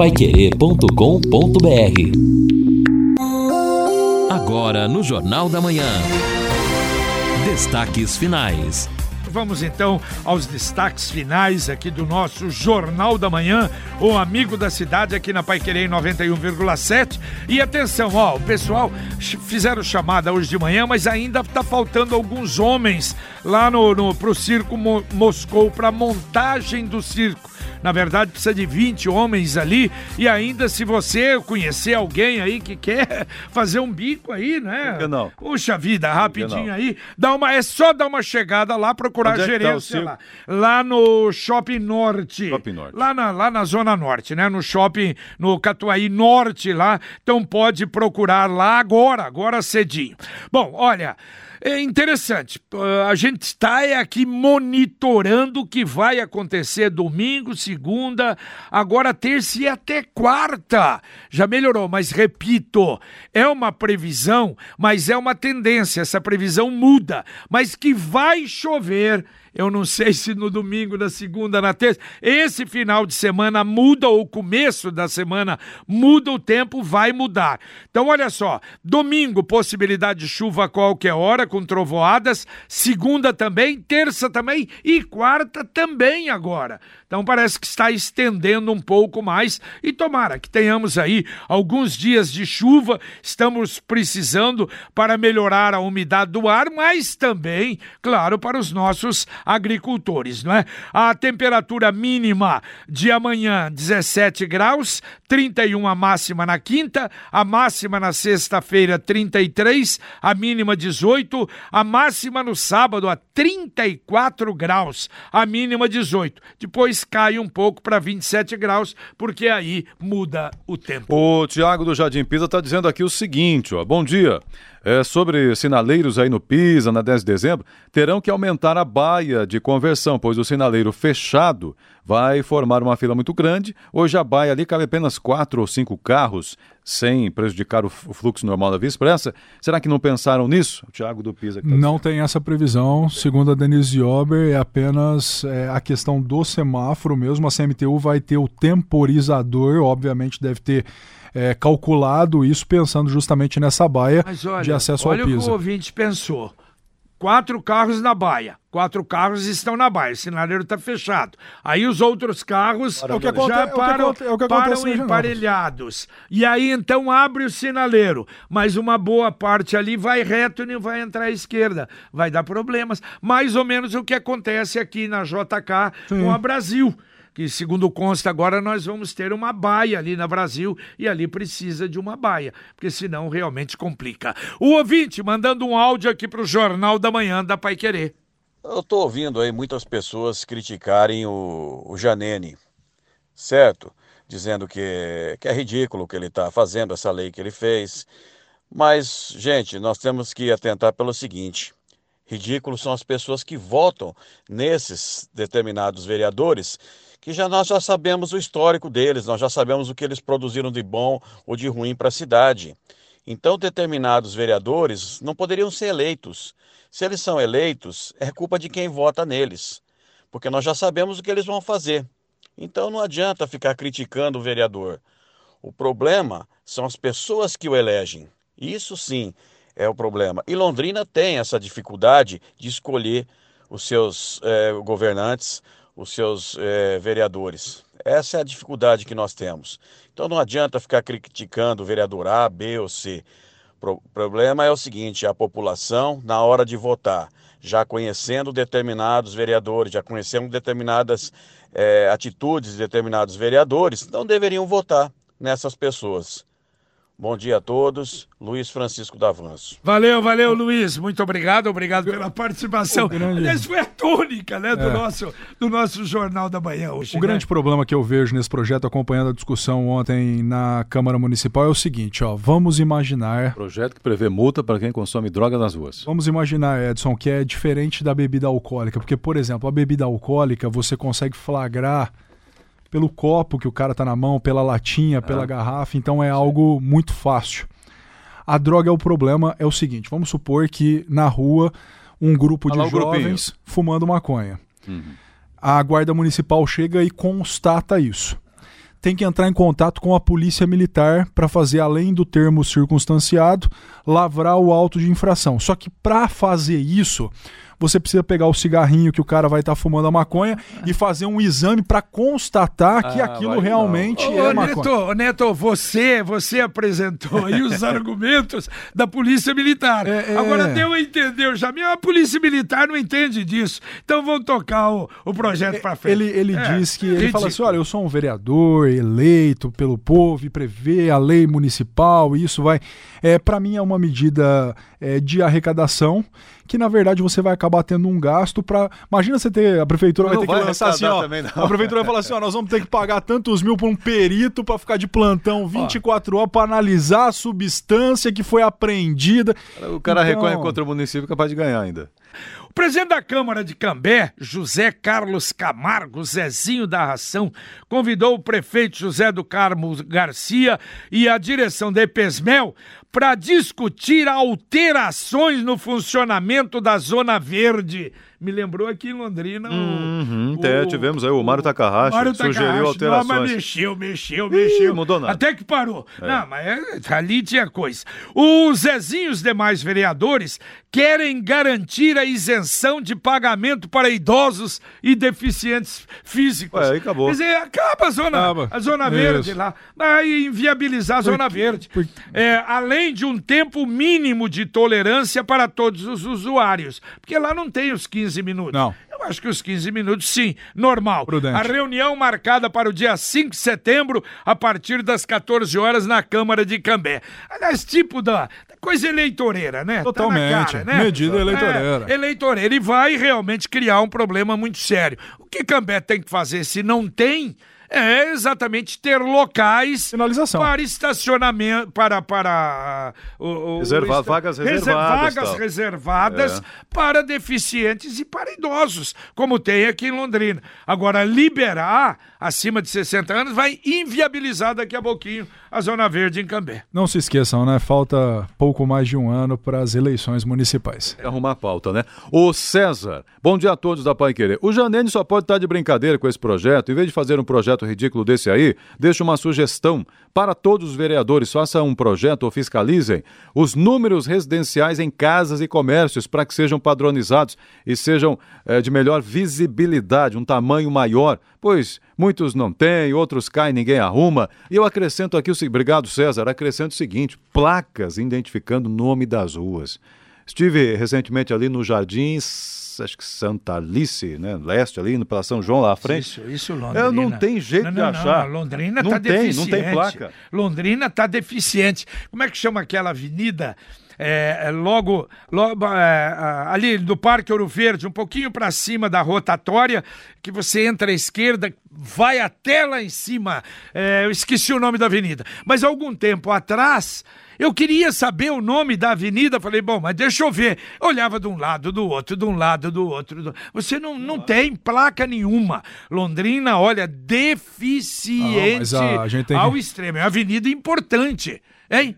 paiquerê.com.br Agora no Jornal da Manhã. Destaques finais. Vamos então aos destaques finais aqui do nosso Jornal da Manhã, o amigo da cidade aqui na Paiquerê 91,7. E atenção, ó, o pessoal fizeram chamada hoje de manhã, mas ainda tá faltando alguns homens lá no, no pro Circo Mo Moscou para montagem do circo. Na verdade, precisa de 20 homens ali. E ainda, se você conhecer alguém aí que quer fazer um bico aí, né? Não? Puxa vida, rapidinho aí. Dá uma, é só dar uma chegada lá, procurar Onde é que tá gerência o lá. Lá no Shopping Norte. Shopping Norte. Lá na, lá na Zona Norte, né? No Shopping, no Catuaí Norte lá. Então pode procurar lá agora, agora cedinho. Bom, olha. É interessante. A gente está é aqui monitorando o que vai acontecer domingo, segunda, agora terça e até quarta. Já melhorou, mas repito, é uma previsão, mas é uma tendência. Essa previsão muda, mas que vai chover. Eu não sei se no domingo, na segunda, na terça. Esse final de semana muda, ou começo da semana muda, o tempo vai mudar. Então, olha só: domingo, possibilidade de chuva a qualquer hora, com trovoadas. Segunda também, terça também e quarta também agora. Então, parece que está estendendo um pouco mais. E tomara que tenhamos aí alguns dias de chuva. Estamos precisando para melhorar a umidade do ar, mas também, claro, para os nossos agricultores, não é? A temperatura mínima de amanhã 17 graus, 31 a máxima na quinta, a máxima na sexta-feira 33, a mínima 18, a máxima no sábado a 34 graus, a mínima 18. Depois cai um pouco para 27 graus, porque aí muda o tempo. O Tiago do Jardim Pisa está dizendo aqui o seguinte, ó. Bom dia. É, sobre sinaleiros aí no Pisa, na 10 de dezembro, terão que aumentar a baia de conversão, pois o sinaleiro fechado vai formar uma fila muito grande. Hoje a baia ali cabe apenas quatro ou cinco carros, sem prejudicar o, fluxo normal da Via Expressa. Será que não pensaram nisso? O Tiago do Pisa. tá Não tem essa previsão. Segundo a Denise Ober, é apenas é, a questão do semáforo mesmo. A CMTU vai ter o temporizador, obviamente deve ter é, calculado isso pensando justamente nessa baia Mas olha, de acesso olha ao o que o ouvinte pensou. Quatro carros na baia. Quatro carros estão na baia. O sinaleiro está fechado. Aí os outros carros já é param, é que param emparelhados. E aí então abre o sinaleiro. Mas uma boa parte ali vai reto e não vai entrar à esquerda. Vai dar problemas. Mais ou menos o que acontece aqui na JK com a Brasil que segundo consta agora nós vamos ter uma baia ali na Brasil e ali precisa de uma baia, porque senão realmente complica. O ouvinte mandando um áudio aqui para o Jornal da Manhã da Pai Querer. Eu estou ouvindo aí muitas pessoas criticarem o, o Janene, certo? Dizendo que, que é ridículo o que ele está fazendo, essa lei que ele fez. Mas, gente, nós temos que atentar pelo seguinte: ridículos são as pessoas que votam nesses determinados vereadores, que já nós já sabemos o histórico deles, nós já sabemos o que eles produziram de bom ou de ruim para a cidade. Então, determinados vereadores não poderiam ser eleitos. Se eles são eleitos, é culpa de quem vota neles, porque nós já sabemos o que eles vão fazer. Então, não adianta ficar criticando o vereador. O problema são as pessoas que o elegem. Isso sim é o problema. E Londrina tem essa dificuldade de escolher os seus eh, governantes, os seus eh, vereadores. Essa é a dificuldade que nós temos. Então não adianta ficar criticando o vereador A, B ou C. O problema é o seguinte: a população, na hora de votar, já conhecendo determinados vereadores, já conhecendo determinadas eh, atitudes de determinados vereadores, não deveriam votar nessas pessoas. Bom dia a todos. Luiz Francisco Davanço. Valeu, valeu, Luiz. Muito obrigado, obrigado pela participação. o grande- Aliás, foi a tônica né, do, É. nosso, do nosso Jornal da Manhã hoje. O né? grande problema que eu vejo nesse projeto, acompanhando a discussão ontem na Câmara Municipal, é o seguinte: ó, vamos imaginar Projeto que prevê multa para quem consome droga nas ruas. Vamos imaginar, Edson, que é diferente da bebida alcoólica, porque, por exemplo, a bebida alcoólica você consegue flagrar pelo copo que o cara tá na mão, pela latinha, pela garrafa, então é algo muito fácil. A droga é o problema, é o seguinte: vamos supor que na rua um grupo Olha de o grupinho. jovens fumando maconha. A guarda municipal chega e constata isso. tem que entrar em contato com a polícia militar para fazer, além do termo circunstanciado, lavrar o auto de infração. Só que para fazer isso, você precisa pegar o cigarrinho que o cara vai estar tá fumando a maconha e fazer um exame para constatar que Ah, aquilo realmente Ô, é Neto, maconha. ô, Neto, você, você apresentou aí os argumentos da Polícia Militar. É, é. Agora deu a entender, o Jamil, a Polícia Militar não entende disso. Então vamos tocar o, o projeto para frente. Ele, ele É, diz que ele fala ridículo. assim: olha, eu sou um vereador eleito pelo povo e prevê a lei municipal, e isso vai. É, para mim é uma medida é, de arrecadação que na verdade você vai acabar tendo um gasto para. Imagina você ter. A prefeitura vai Não ter que vai lançar assim, ó. também, não. A prefeitura vai falar assim: ó, nós vamos ter que pagar tantos mil por um perito para ficar de plantão 24 horas para analisar a substância que foi apreendida. O cara Então- recorre contra o município capaz de ganhar ainda. O presidente da Câmara de Cambé, José Carlos Camargo, Zezinho da Ração, convidou o prefeito José do Carmo Garcia e a direção da EPESMEL para discutir alterações no funcionamento da Zona Verde. Me lembrou aqui em Londrina o. Uhum, até tivemos aí o Mário Takahashi, Mário sugeriu Takahashi. Não, alterações. mas mexeu, mexeu, mexeu. mudou nada. Até que parou. Não, mas é, ali tinha coisa. Os Zezinho e os demais vereadores querem garantir a isenção de pagamento para idosos e deficientes físicos. Ué, aí acabou. Quer dizer, acaba a zona, Acaba. a zona verde Isso. lá. Vai inviabilizar a zona verde. É, além de um tempo mínimo de tolerância para todos os usuários. Porque lá não tem os 15 minutos. Não. Eu acho que os 15 minutos, sim, normal. Prudente. A reunião marcada para o dia 5 de setembro, a partir das 14 horas, na Câmara de Cambé. Aliás, tipo da, da coisa eleitoreira, né? Tá Totalmente. cara, né? Medida eleitoreira. É, eleitoreira. E vai realmente criar um problema muito sério. O que Cambé tem que fazer, se não tem, é exatamente ter locais Sinalização. para estacionamento, para, para o, o- Reserva- o esta- vagas reser- reservadas, vagas tal. reservadas É. para deficientes e para idosos, como tem aqui em Londrina. Agora, liberar acima de 60 anos vai inviabilizar daqui a pouquinho a Zona Verde em Cambé. Não se esqueçam, né? Falta pouco mais de um ano para as eleições municipais. É arrumar a pauta, né? O César, bom dia a todos da Pai Querer. O Janene só pode estar de brincadeira com esse projeto. Em vez de fazer um projeto ridículo desse aí, deixa uma sugestão para todos os vereadores. Façam um projeto ou fiscalizem os números residenciais em casas e comércios para que sejam padronizados e sejam eh, de melhor visibilidade, um tamanho maior, pois muitos não têm, outros caem, ninguém arruma. E eu acrescento aqui o seguinte, obrigado César, acrescento o seguinte, placas identificando o nome das ruas. Estive recentemente ali no Jardins, acho que Santa Alice, né? Leste, ali, no pela São João, lá à frente. Isso, isso, Londrina. É, não tem jeito Não, de não, achar. Não, Londrina Não tá tem, não tem deficiente. placa. Londrina tá deficiente. Como é que chama aquela avenida? É, é, logo, logo é, é, ali do Parque Ouro Verde, um pouquinho para cima da rotatória, que você entra à esquerda, vai até lá em cima. É, eu esqueci o nome da avenida. Mas algum tempo atrás, eu queria saber o nome da avenida. Falei, bom, mas deixa eu ver. Olhava de um lado, do outro, de um lado, do outro. do- Você não, não tem placa nenhuma. Londrina, olha, deficiente Ah, mas a gente tem que- ao extremo. É uma avenida importante, hein?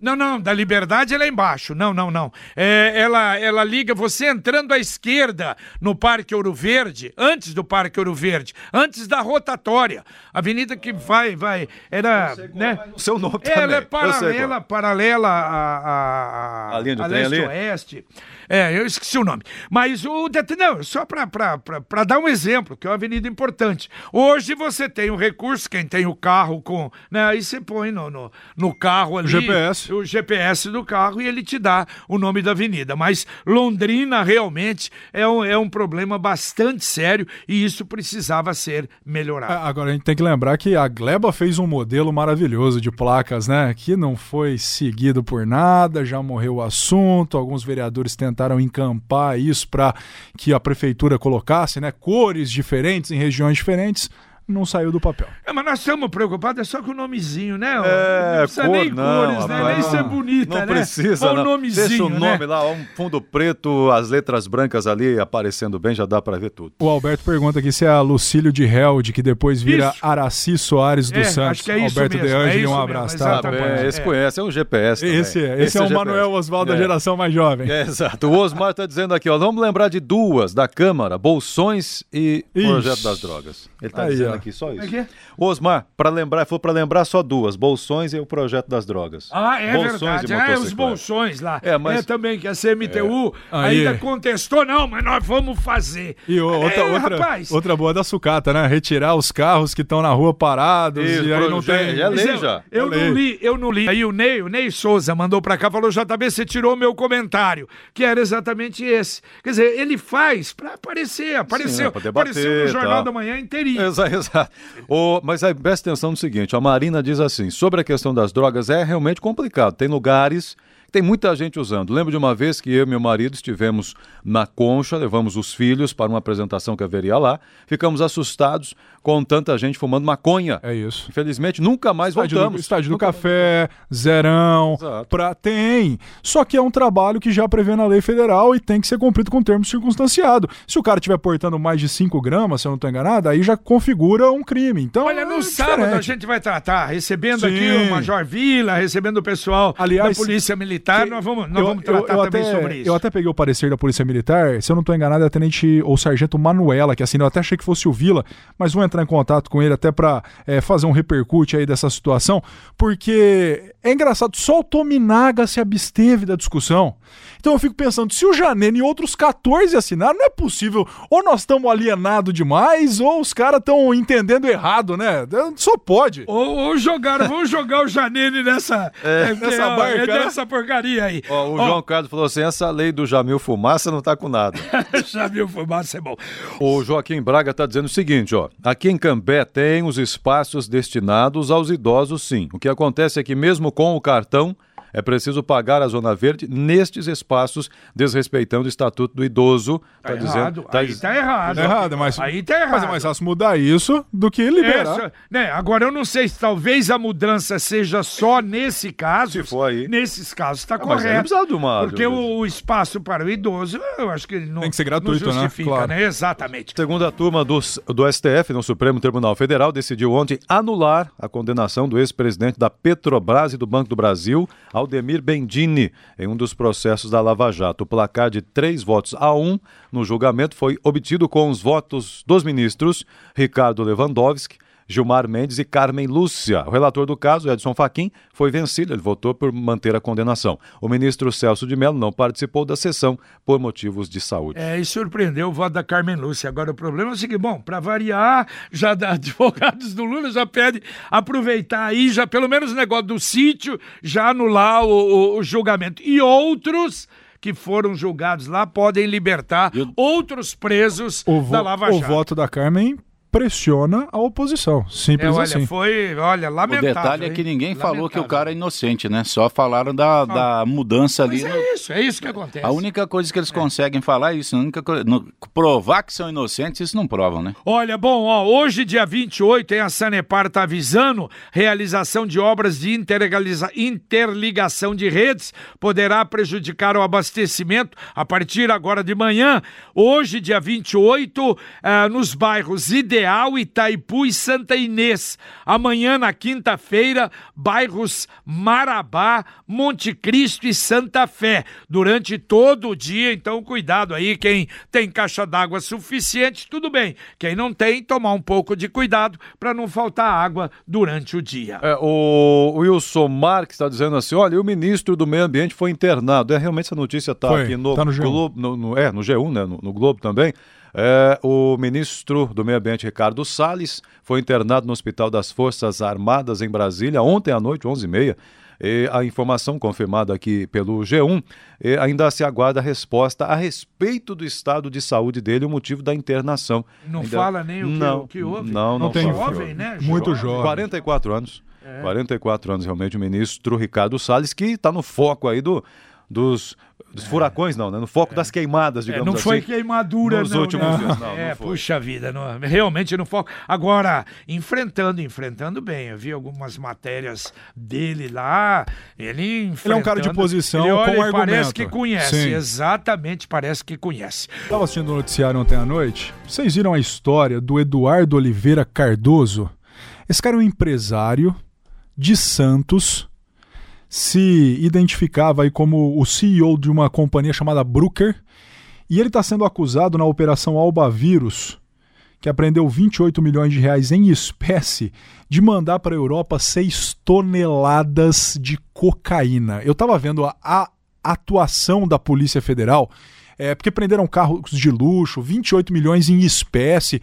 Não, não, da Liberdade ela é embaixo. Não, não, não. É, ela, ela liga você entrando à esquerda no Parque Ouro Verde, antes do Parque Ouro Verde, antes da rotatória. Avenida que vai, vai. Era. Né? O seu nome Ela também. é Eu sei paralela, paralela a, a, a, A linha de a leste-oeste. É, eu esqueci o nome. Mas o não, só para dar um exemplo, que é uma avenida importante. Hoje você tem o recurso, quem tem o carro com. Né, aí você põe no, no, no carro ali. GPS. O GPS do carro e ele te dá o nome da avenida. Mas Londrina realmente é um, é um problema bastante sério e isso precisava ser melhorado. Ah, Agora a gente tem que lembrar que a Gleba fez um modelo maravilhoso de placas, né? Que não foi seguido por nada, já morreu o assunto. Alguns vereadores tentaram encampar isso para que a prefeitura colocasse, né? Cores diferentes em regiões diferentes. Não saiu do papel. É, mas nós estamos preocupados é só com o nomezinho, né? É, não precisa cor, nem não, cores, né? rapaz, Nem ser não. bonita, Não né? precisa, não. nomezinho, Deixa o nome né? lá, ó, um fundo preto, as letras brancas ali aparecendo bem, já dá pra ver tudo. O Alberto pergunta aqui se é a Lucílio de Held, que depois vira Isso. Araci Soares dos É, Santos. acho que é isso Alberto mesmo, De é Angeli, isso um abraço, tá? exatamente. Tá é. esse conhece, é um GPS também. Esse é, esse é, o GPS. Manuel Oswaldo da É. geração mais jovem. É, exato. O Osmar está dizendo aqui, ó, vamos lembrar de duas da Câmara, bolsões e Ixi. projeto das drogas. Ele está Aí, dizendo aqui, só isso. É que é? O Osmar, para lembrar, falou para lembrar só duas: bolsões e o projeto das drogas. Ah, é Bolsões verdade. e Ah, é os bolsões lá. É, mas- É também que a CMTU Aí. ainda contestou, não, mas nós vamos fazer. E o- outra, é, outra, rapaz. outra boa da sucata, né? Retirar os carros que estão na rua parados Isso, e aí não tem. já é lei já. Eu É não li, eu não li. Aí o Ney, o Ney Souza mandou pra cá, falou, JB, você tirou o meu comentário, que era exatamente esse. Quer dizer, ele faz pra aparecer, apareceu, pra debater, apareceu no Jornal tá. da Manhã inteirinho. Exato, exato. O- mas aí presta atenção no seguinte: a Marina diz assim: sobre a questão das drogas, é realmente complicado. Tem lugares. Tem muita gente usando. Lembro de uma vez que eu e meu marido estivemos na Concha, levamos os filhos para uma apresentação que haveria lá. Ficamos assustados com tanta gente fumando maconha. É isso. Infelizmente, nunca mais Estádio do, voltamos. estádio do café, zerão, Exato. pra... tem. Só que é um trabalho que já prevê na lei federal e tem que ser cumprido com termo circunstanciado. Se o cara estiver portando mais de 5 gramas, se eu não estou enganado, aí já configura um crime. Então, Olha, é no sábado a gente vai tratar, recebendo Sim. aqui o Major Vila, recebendo o pessoal Aliás, da Polícia Militar, nós vamos, nós eu, vamos tratar eu- eu também até, sobre isso. Eu até peguei o parecer da Polícia Militar, se eu não estou enganado, é a Tenente ou Sargento Manuela, que assim, eu até achei que fosse o Vila, mas vou entrar em contato com ele até para fazer um repercute aí dessa situação, porque é engraçado, só o Tominaga se absteve da discussão. Então eu fico pensando, se o Janene e outros 14 assinaram, não é possível, ou nós estamos alienados demais, ou os caras estão entendendo errado, né? Só pode. Ou, ou jogaram, vamos jogar o Janene nessa, é, nessa ó, barca, é né? nessa porcaria aí. Ó, o João Carlos falou assim: essa lei do Jamil Fumaça não tá com nada. Viu fumaça é bom. O Joaquim Braga está dizendo o seguinte, ó. Aqui em Cambé tem os espaços destinados aos idosos, sim. O que acontece é que mesmo com o cartão é preciso pagar a zona verde nestes espaços, desrespeitando o estatuto do idoso. Tá, Tá errado. tá aí diz- tá errado. Tá errado, mas, Aí tá errado. mas é mais fácil mudar isso do que liberar. Essa- né, agora eu não sei se talvez a mudança seja só nesse caso. Se for aí. Nesses casos está Ah, mas correto. precisa de uma- porque o, o espaço para o idoso, eu acho que não, Tem que ser gratuito, não né? justifica, Claro. né? Exatamente. Segunda turma do, do STF, no Supremo Tribunal Federal, decidiu ontem anular a condenação do ex-presidente da Petrobras e do Banco do Brasil, Aldemir Bendini, em um dos processos da Lava Jato. O placar de três votos a um no julgamento foi obtido com os votos dos ministros Ricardo Lewandowski, Gilmar Mendes e Carmen Lúcia. O relator do caso, Edson Fachin, foi vencido. Ele votou por manter a condenação. O ministro Celso de Mello não participou da sessão por motivos de saúde. É, e surpreendeu o voto da Carmen Lúcia. Agora, o problema é o seguinte: bom, para variar, já da advogados do Lula já pede aproveitar aí, já pelo menos o negócio do sítio, já anular o, o- o julgamento. E outros que foram julgados lá podem libertar outros presos O, vo- da Lava o Jato. voto da Carmen pressiona a oposição. É, Simples olha, assim. foi, olha, O lamentável. detalhe é que ninguém falou que o Lamentável. cara é inocente, né? Só falaram da, da mudança ali. Mas no- é isso, é isso que acontece. A única coisa que eles conseguem falar é isso. A única coisa, no- provar que são inocentes, isso não provam, né? Olha, bom, ó, hoje, dia 28, hein, a Sanepar está avisando realização de obras de interligaza- interligação de redes poderá prejudicar o abastecimento a partir agora de manhã. Hoje, dia 28, ah, nos bairros Ideal, Itaipu e Santa Inês. Amanhã, na quinta-feira, bairros Marabá, Monte Cristo e Santa Fé. Durante todo o dia, então cuidado aí, quem tem caixa d'água suficiente, tudo bem. Quem não tem, tomar um pouco de cuidado para não faltar água durante o dia. É, o Wilson Marques está dizendo assim: olha, o ministro do Meio Ambiente foi internado. É, realmente essa notícia está aqui no, tá no G1. Globo. No, no- é, no G1, né? No, no Globo também. É, o ministro do Meio Ambiente, Ricardo Salles, foi internado no Hospital das Forças Armadas em Brasília ontem à noite, 11h30. E a informação confirmada aqui pelo G1, e ainda se aguarda a resposta a respeito do estado de saúde dele e o motivo da internação. Não Ainda- fala nem o que- não, o que houve? Não, não, Não tem. Jovem, né? Muito Jovem. jovem. 44 anos. 44 anos, realmente, o ministro Ricardo Salles, que está no foco aí do, dos, dos furacões, não, né? No foco das queimadas, É, digamos não foi assim. queimadura, nos não. últimos né? dias, não, é, não puxa vida, não, realmente não foco. Agora, enfrentando, enfrentando bem. Eu vi algumas matérias dele lá, ele. Ele é um cara de posição ele, olha, com ele Parece argumento. que conhece, Sim. exatamente, parece que conhece. Estava assistindo o noticiário ontem à noite. Vocês viram a história do Eduardo Oliveira Cardoso? Esse cara é um empresário de Santos, se identificava aí como o CEO de uma companhia chamada Brooker, e ele está sendo acusado na Operação Alba Vírus, que apreendeu 28 milhões de reais em espécie de mandar para a Europa 6 toneladas de cocaína. Eu estava vendo a, a, atuação da Polícia Federal, é, porque prenderam carros de luxo, 28 milhões em espécie.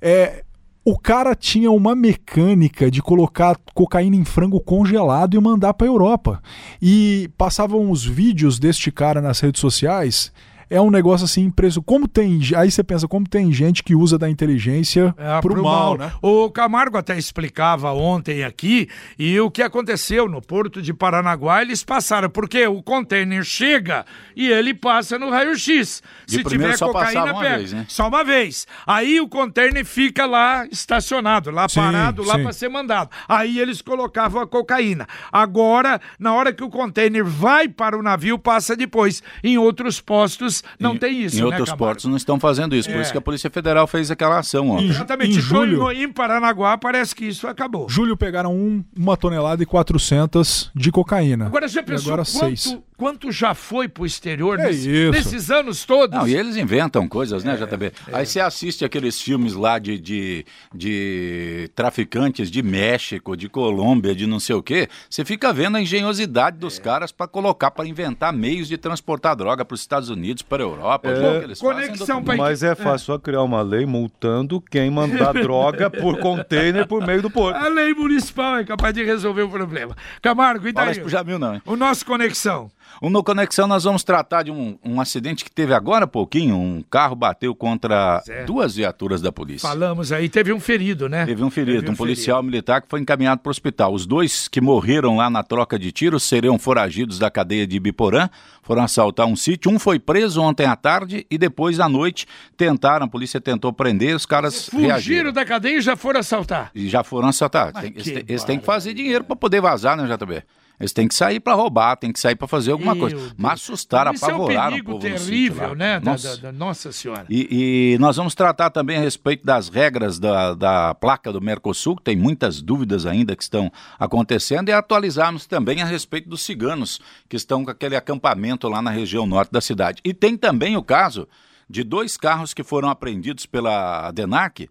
É, o cara tinha uma mecânica de colocar cocaína em frango congelado e mandar para Europa. E passavam os vídeos deste cara nas redes sociais é um negócio assim preso. Como tem. Aí você pensa, como tem gente que usa da inteligência é, pro, pro mal, mal, né? O Camargo até explicava ontem aqui, e o que aconteceu no porto de Paranaguá, eles passaram, porque o container chega e ele passa no raio-x. Se tiver cocaína, pega. Vez, né? Só uma vez. Aí o container fica lá estacionado, lá sim, parado, lá para ser mandado. Aí eles colocavam a cocaína. Agora, na hora que o container vai para o navio, passa depois. Em outros postos não em, tem isso. Em né, outros Camargo? portos não estão fazendo isso. É. Por isso que a Polícia Federal fez aquela ação. Ó. Exatamente. Em, julho, em Paranaguá parece que isso acabou. Julho pegaram um, uma tonelada e 400 de cocaína. Agora já pensou agora quanto, seis. Quanto já foi pro exterior é nesse, nesses anos todos? Não, e eles inventam coisas, né, é, JB? É. Aí você assiste aqueles filmes lá de, de, de traficantes de México, de Colômbia, de não sei o quê. Você fica vendo a engenhosidade dos é. caras para colocar, para inventar meios de transportar droga para os Estados Unidos, para a Europa. É, conexão para Mas é fácil só criar uma lei multando quem mandar droga por container por meio do porto. A lei municipal é capaz de resolver o problema. Camargo, e daí? Fala isso pro Jamil, não, hein? O nosso Conexão. No Conexão nós vamos tratar de um, um acidente que teve agora há pouquinho. Um carro bateu contra certo. duas viaturas da polícia. Falamos aí, teve um ferido, né? Teve um ferido, teve um, um policial ferido. militar que foi encaminhado para o hospital. Os dois que morreram lá na troca de tiros seriam foragidos da cadeia de Ibiporã, foram assaltar um sítio. Um foi preso ontem à tarde e depois à noite tentaram, a polícia tentou prender, os caras Fugiram reagiram. da cadeia e já foram assaltar. E já foram assaltar. Tem, eles, eles têm que fazer dinheiro para poder vazar, né, JB? Eles têm que sair para roubar, têm que sair para fazer alguma Meu coisa. Deus. Mas assustaram, apavoraram é um o povo terrível, né? Nossa. Da, da, nossa Senhora. E, e, nós vamos tratar também a respeito das regras da, da placa do Mercosul, que tem muitas dúvidas ainda que estão acontecendo, e atualizarmos também a respeito dos ciganos que estão com aquele acampamento lá na região norte da cidade. E tem também o caso de dois carros que foram apreendidos pela DENAC,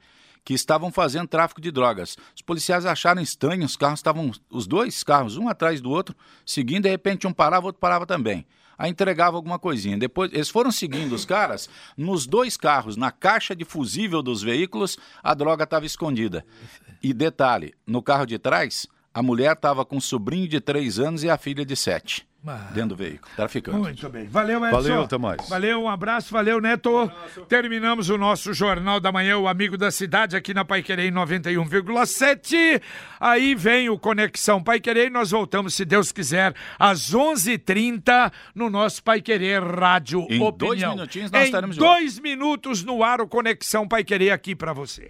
que estavam fazendo tráfico de drogas. Os policiais acharam estranho, os carros estavam, os dois carros, um atrás do outro, seguindo, de repente um parava, outro parava também. Aí entregava alguma coisinha. Depois, eles foram seguindo os caras, nos dois carros, na caixa de fusível dos veículos, a droga estava escondida. E detalhe, no carro de trás, a mulher estava com um sobrinho de três anos e a filha de sete. Mas... Dentro do veículo, traficante. Muito bem. Valeu, Edson. Valeu, até mais. Valeu, um abraço, valeu, Neto. Um Terminamos o nosso Jornal da Manhã, o Amigo da Cidade, aqui na Pai Querer 91,7. Aí vem o Conexão Pai Querer e nós voltamos, se Deus quiser, às 11 h 30 no nosso Pai Querer Rádio em Opinião. Em dois minutinhos nós em estaremos dois minutos no ar o Conexão Pai Querer aqui para você.